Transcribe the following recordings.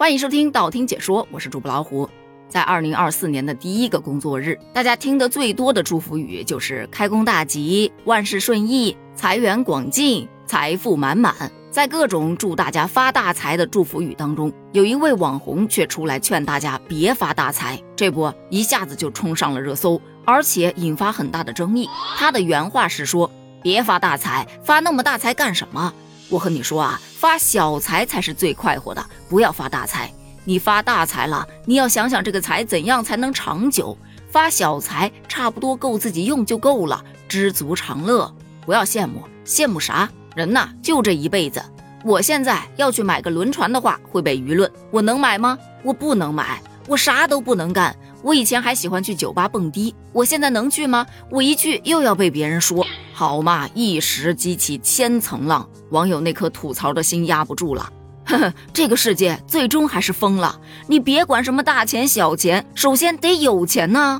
欢迎收听道听解说，我是主播老虎。在二零二四年的第一个工作日，大家听得最多的祝福语就是“开工大吉，万事顺意，财源广进，财富满满”。在各种祝大家发大财的祝福语当中，有一位网红却出来劝大家别发大财，这不一下子就冲上了热搜，而且引发很大的争议。他的原话是说：“别发大财，发那么大财干什么？我和你说啊，发小财才是最快活的，不要发大财。你发大财了，你要想想这个财怎样才能长久。发小财差不多够自己用就够了，知足常乐，不要羡慕，羡慕啥？”人呐，就这一辈子。我现在要去买个轮船的话，会被舆论。我能买吗？我不能买，我啥都不能干。我以前还喜欢去酒吧蹦迪，我现在能去吗？我一去又要被别人说，好嘛，一时激起千层浪。网友那颗吐槽的心压不住了，呵呵，这个世界最终还是疯了。你别管什么大钱小钱，首先得有钱呐。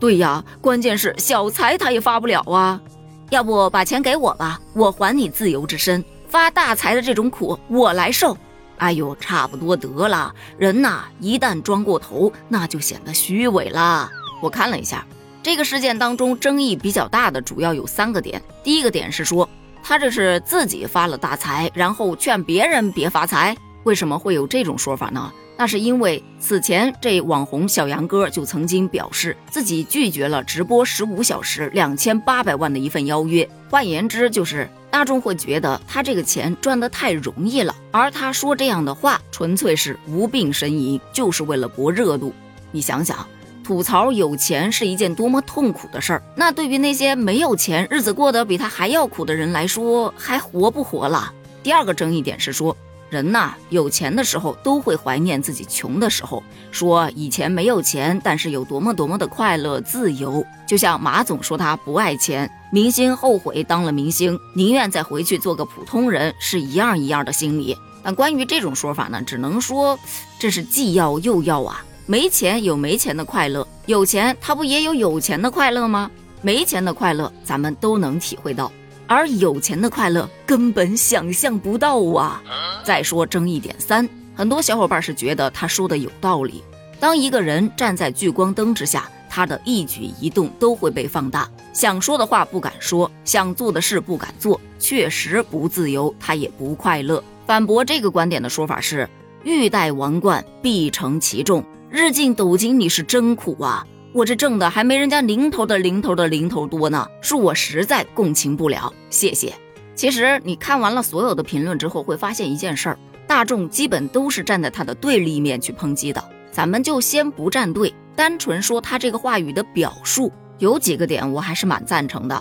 对呀，关键是小财他也发不了啊。要不把钱给我吧，我还你自由之身。发大财的这种苦我来受。哎呦，差不多得了。人呐，一旦装过头，那就显得虚伪了。我看了一下，这个事件当中争议比较大的主要有三个点。第一个点是说，他这是自己发了大财，然后劝别人别发财。为什么会有这种说法呢？那是因为此前这网红小杨哥就曾经表示自己拒绝了直播十五小时两千八百万的一份邀约，换言之就是大众会觉得他这个钱赚得太容易了，而他说这样的话纯粹是无病呻吟，就是为了博热度。你想想，吐槽有钱是一件多么痛苦的事儿，那对于那些没有钱、日子过得比他还要苦的人来说，还活不活了？第二个争议点是说。人呐，有钱的时候都会怀念自己穷的时候，说以前没有钱，但是有多么多么的快乐自由。就像马总说他不爱钱，明星后悔当了明星，宁愿再回去做个普通人，是一样一样的心理。但关于这种说法呢，只能说这是既要又要啊。没钱有没钱的快乐，有钱他不也有有钱的快乐吗？没钱的快乐咱们都能体会到。而有钱的快乐根本想象不到啊！再说争议点三，很多小伙伴是觉得他说的有道理。当一个人站在聚光灯之下，他的一举一动都会被放大，想说的话不敢说，想做的事不敢做，确实不自由，他也不快乐。反驳这个观点的说法是：欲戴王冠，必承其重，日进斗金，你是真苦啊！我这挣的还没人家零头的零头的零头多呢，恕我实在共情不了，谢谢。其实你看完了所有的评论之后，会发现一件事儿：大众基本都是站在他的对立面去抨击的。咱们就先不站队，单纯说他这个话语的表述，有几个点我还是蛮赞成的。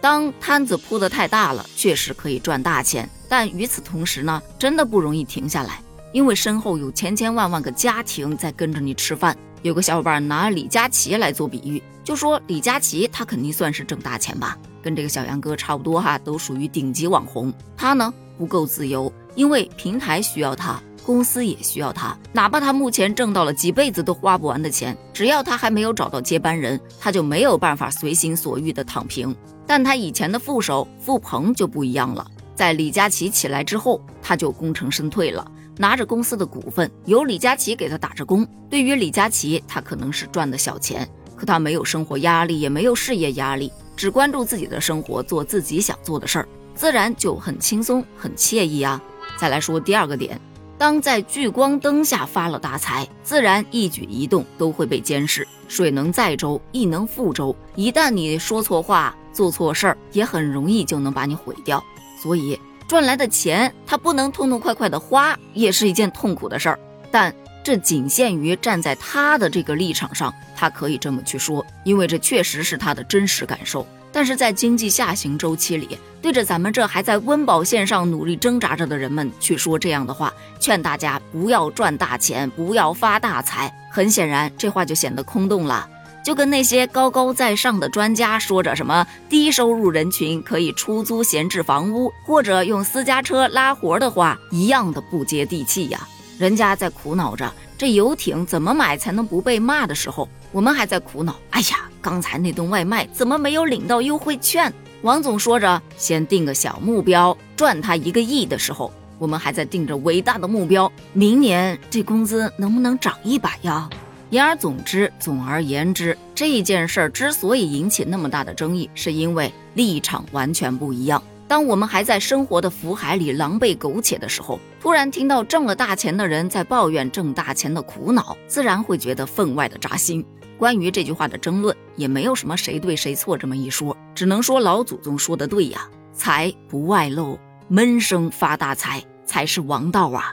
当摊子铺的太大了，确实可以赚大钱，但与此同时呢，真的不容易停下来，因为身后有千千万万个家庭在跟着你吃饭。有个小伙伴拿李佳琦来做比喻，就说李佳琦他肯定算是挣大钱吧，跟这个小杨哥差不多哈，都属于顶级网红。他呢不够自由，因为平台需要他，公司也需要他。哪怕他目前挣到了几辈子都花不完的钱，只要他还没有找到接班人，他就没有办法随心所欲的躺平。但他以前的副手付鹏就不一样了，在李佳琦起来之后，他就功成身退了。拿着公司的股份，由李佳琦给他打着工。对于李佳琦，他可能是赚的小钱，可他没有生活压力，也没有事业压力，只关注自己的生活，做自己想做的事儿，自然就很轻松、很惬意啊。再来说第二个点，当在聚光灯下发了大财，自然一举一动都会被监视。水能载舟，亦能覆舟。一旦你说错话、做错事儿，也很容易就能把你毁掉。所以。赚来的钱，他不能痛痛快快的花，也是一件痛苦的事儿。但这仅限于站在他的这个立场上，他可以这么去说，因为这确实是他的真实感受。但是在经济下行周期里，对着咱们这还在温饱线上努力挣扎着的人们去说这样的话，劝大家不要赚大钱，不要发大财，很显然这话就显得空洞了。就跟那些高高在上的专家说着什么低收入人群可以出租闲置房屋，或者用私家车拉活的话一样的不接地气呀。人家在苦恼着这游艇怎么买才能不被骂的时候，我们还在苦恼。哎呀，刚才那顿外卖怎么没有领到优惠券？王总说着先定个小目标赚他一个亿的时候，我们还在定着伟大的目标，明年这工资能不能涨一百呀？言而总之，总而言之，这件事儿之所以引起那么大的争议，是因为立场完全不一样。当我们还在生活的福海里狼狈苟且的时候，突然听到挣了大钱的人在抱怨挣大钱的苦恼，自然会觉得分外的扎心。关于这句话的争论，也没有什么谁对谁错这么一说，只能说老祖宗说的对呀，财不外露，闷声发大财才是王道啊。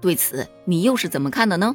对此，你又是怎么看的呢？